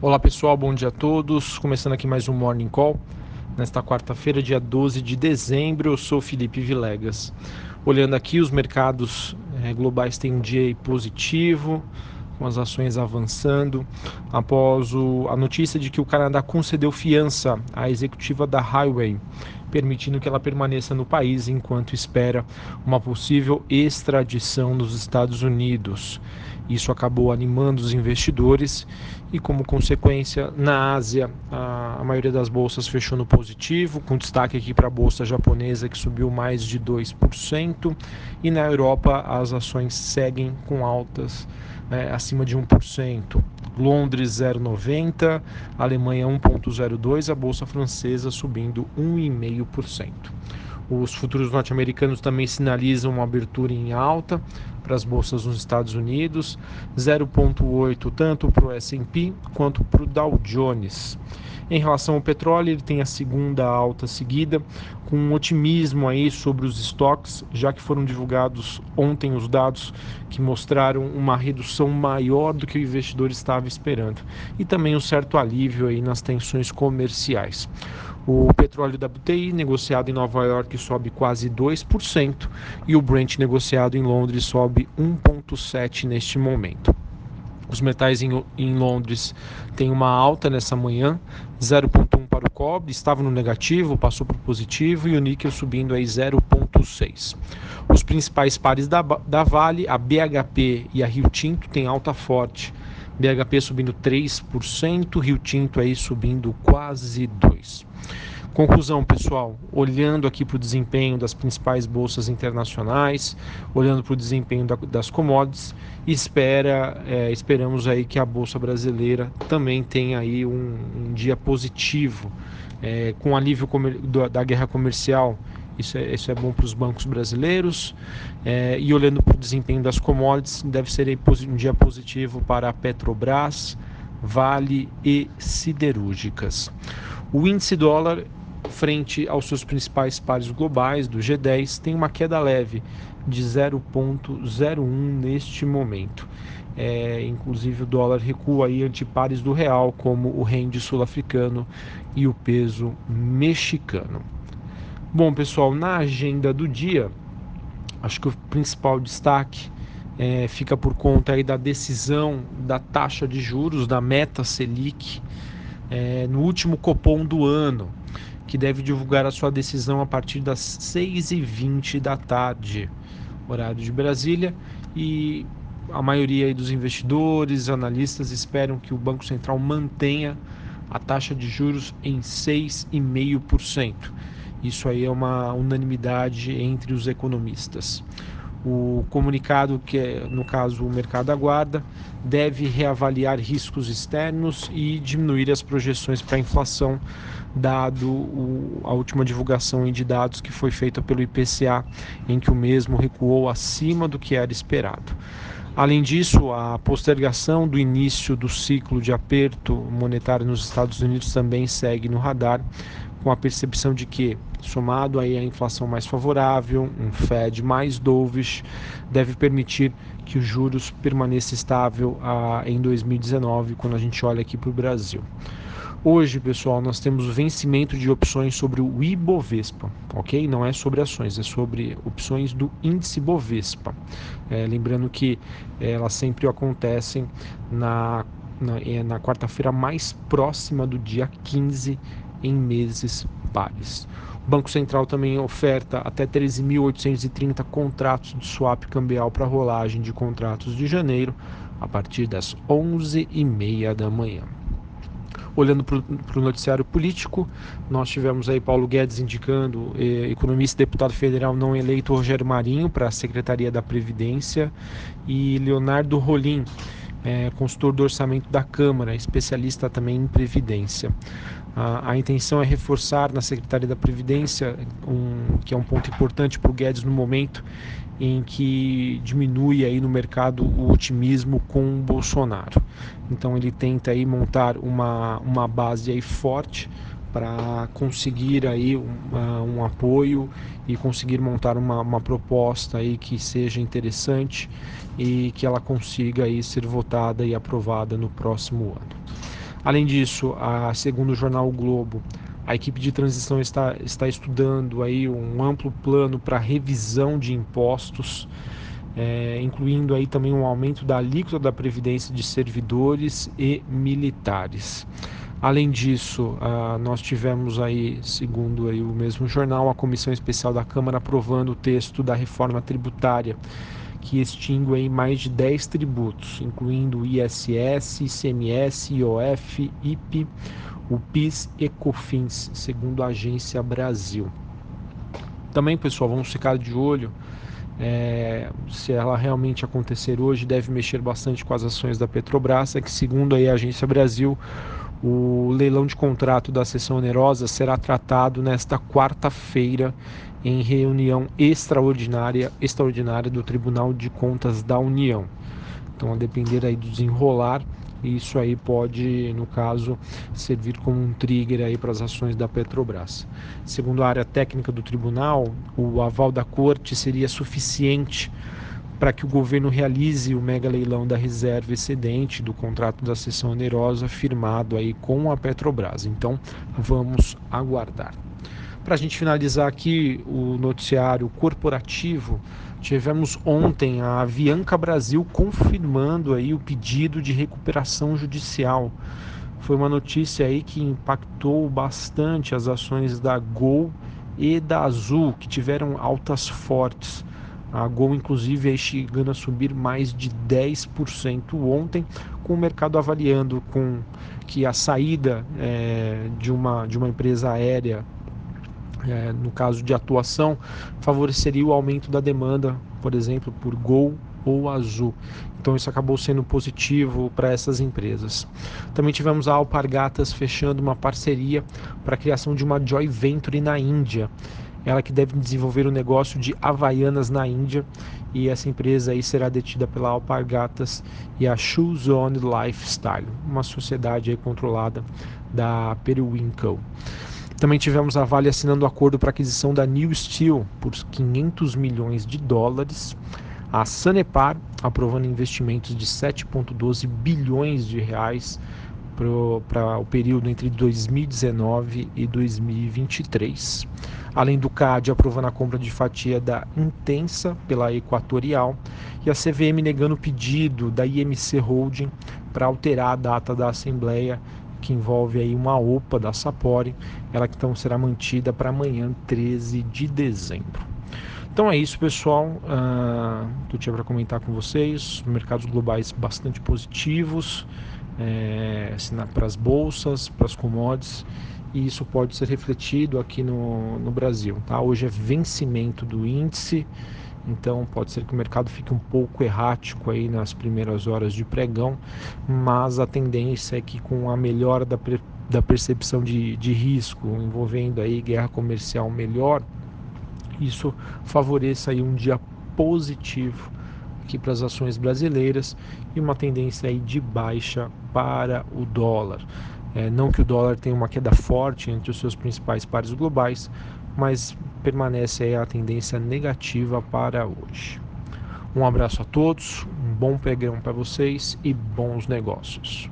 Olá pessoal, bom dia a todos. Começando aqui mais um Morning Call. Nesta quarta-feira, dia 12 de dezembro, eu sou Felipe Vilegas. Olhando aqui, os mercados é, globais têm um dia positivo, com as ações avançando, após o, a notícia de que o Canadá concedeu fiança à executiva da Highway, permitindo que ela permaneça no país enquanto espera uma possível extradição nos Estados Unidos. Isso acabou animando os investidores e, como consequência, na Ásia, a, maioria das bolsas fechou no positivo, com destaque aqui para a bolsa japonesa que subiu mais de 2%, e na Europa as ações seguem com altas né, acima de 1%. Londres 0,90, Alemanha 1,02, a bolsa francesa subindo 1,5%. Os futuros norte-americanos também sinalizam uma abertura em alta para as bolsas nos Estados Unidos, 0,8 tanto para o S&P quanto para o Dow Jones. Em relação ao petróleo, ele tem a segunda alta seguida, com um otimismo aí sobre os estoques, já que foram divulgados ontem os dados que mostraram uma redução maior do que o investidor estava esperando, e também um certo alívio aí nas tensões comerciais. O petróleo WTI negociado em Nova York sobe quase 2% e o Brent negociado em Londres sobe 1,7% neste momento. Os metais em, em, Londres têm uma alta nessa manhã, 0,1 para o cobre, estava no negativo, passou para o positivo e o níquel subindo aí 0,6. Os principais pares da, da Vale, a BHP e a Rio Tinto têm alta forte. BHP subindo 3%, Rio Tinto aí subindo quase 2%. Conclusão, pessoal, olhando aqui para o desempenho das principais bolsas internacionais, olhando para o desempenho da, das commodities, espera, é, esperamos aí que a bolsa brasileira também tenha aí um, um dia positivo, é, com alívio da, da guerra comercial. Isso é, isso é bom para os bancos brasileiros. É, e olhando para o desempenho das commodities, deve ser um dia positivo para a Petrobras, Vale e siderúrgicas. O índice dólar frente aos seus principais pares globais do G10 tem uma queda leve de 0,01 neste momento. É, inclusive o dólar recua aí ante pares do real, como o rende sul-africano e o peso mexicano. Bom, pessoal, na agenda do dia, acho que o principal destaque é, fica por conta aí da decisão da taxa de juros da meta Selic é, no último Copom do ano que deve divulgar a sua decisão a partir das 6h20 da tarde, horário de Brasília, e a maioria dos investidores, analistas esperam que o Banco Central mantenha a taxa de juros em 6,5%. Isso aí é uma unanimidade entre os economistas. O comunicado, que é, no caso o mercado aguarda, deve reavaliar riscos externos e diminuir as projeções para a inflação, dado o, a última divulgação de dados que foi feita pelo IPCA, em que o mesmo recuou acima do que era esperado. Além disso, a postergação do início do ciclo de aperto monetário nos Estados Unidos também segue no radar, com a percepção de que, somado aí à inflação mais favorável, um Fed mais dovish, deve permitir que os juros permaneça estável ah, em 2019, quando a gente olha aqui para o Brasil. Hoje, pessoal, nós temos o vencimento de opções sobre o Ibovespa, ok? Não é sobre ações, é sobre opções do índice Bovespa. É, lembrando que elas sempre acontecem na, na, é, na quarta-feira mais próxima do dia 15 em meses pares. Banco Central também oferta até 13.830 contratos de swap cambial para rolagem de contratos de janeiro a partir das 11h30 da manhã. Olhando para o noticiário político, nós tivemos aí Paulo Guedes indicando eh, economista e deputado federal não eleito Rogério Marinho para a Secretaria da Previdência e Leonardo Rolim, eh, consultor do orçamento da Câmara, especialista também em Previdência. A, a, intenção é reforçar na Secretaria da Previdência, um, que é um ponto importante para o Guedes no momento em que diminui aí no mercado o otimismo com o Bolsonaro. Então ele tenta aí montar uma, uma base aí forte para conseguir aí um, um, apoio e conseguir montar uma, uma proposta aí que seja interessante e que ela consiga aí ser votada e aprovada no próximo ano. Além disso, a, segundo o jornal o Globo, a equipe de transição está, está estudando aí um amplo plano para revisão de impostos, é, incluindo aí também um aumento da alíquota da previdência de servidores e militares. Além disso, uh, nós tivemos aí, segundo aí o mesmo jornal, a comissão especial da Câmara aprovando o texto da reforma tributária que extingue mais de 10 tributos, incluindo ISS, ICMS, IOF, IP, o PIS e COFINS, segundo a Agência Brasil. Também, pessoal, vamos ficar de olho é, se ela realmente acontecer hoje, deve mexer bastante com as ações da Petrobras, é que segundo a Agência Brasil, o leilão de contrato da sessão onerosa será tratado nesta quarta-feira em reunião extraordinária, extraordinária do Tribunal de Contas da União. Então, a depender aí do desenrolar, isso aí pode, no caso, servir como um trigger aí para as ações da Petrobras. Segundo a área técnica do tribunal, o aval da corte seria suficiente para que o governo realize o mega leilão da reserva excedente do contrato da sessão onerosa firmado aí com a Petrobras. Então, vamos aguardar. Para a gente finalizar aqui o noticiário corporativo, tivemos ontem a Avianca Brasil confirmando aí o pedido de recuperação judicial. Foi uma notícia aí que impactou bastante as ações da Gol e da Azul, que tiveram altas fortes. A Gol, inclusive, aí chegando a subir mais de 10% ontem, com o mercado avaliando com que a saída é, de, uma, de uma empresa aérea, é, no caso de atuação, favoreceria o aumento da demanda, por exemplo, por Gol ou Azul. Então isso acabou sendo positivo para essas empresas. Também tivemos a Alpargatas fechando uma parceria para a criação de uma joint venture na Índia ela que deve desenvolver o negócio de Havaianas na Índia e essa empresa aí será detida pela Alpargatas e a Shoes On Lifestyle, uma sociedade aí controlada da Periwinkle. Também tivemos a Vale assinando acordo para aquisição da New Steel por 500 milhões de dólares. A Sanepar aprovando investimentos de 7,12 bilhões de reais para o período entre 2019 e 2023. Além do CAD aprovando a compra de fatia da Intensa pela Equatorial e a CVM negando o pedido da IMC Holding para alterar a data da Assembleia que envolve aí uma OPA da Sapori, ela que então será mantida para amanhã, 13 de dezembro. Então é isso, pessoal. Uh, que eu tinha para comentar com vocês. Mercados globais bastante positivos é, para as bolsas, para as commodities, e isso pode ser refletido aqui no, no Brasil. Tá? Hoje é vencimento do índice, então pode ser que o mercado fique um pouco errático aí nas primeiras horas de pregão, mas a tendência é que com a melhora da, da percepção de, de risco envolvendo aí guerra comercial melhor, isso favoreça aí um dia positivo aqui para as ações brasileiras e uma tendência aí de baixa para o dólar. É, não que o dólar tenha uma queda forte entre os seus principais pares globais, mas permanece aí a tendência negativa para hoje. Um abraço a todos, um bom pregão para vocês e bons negócios.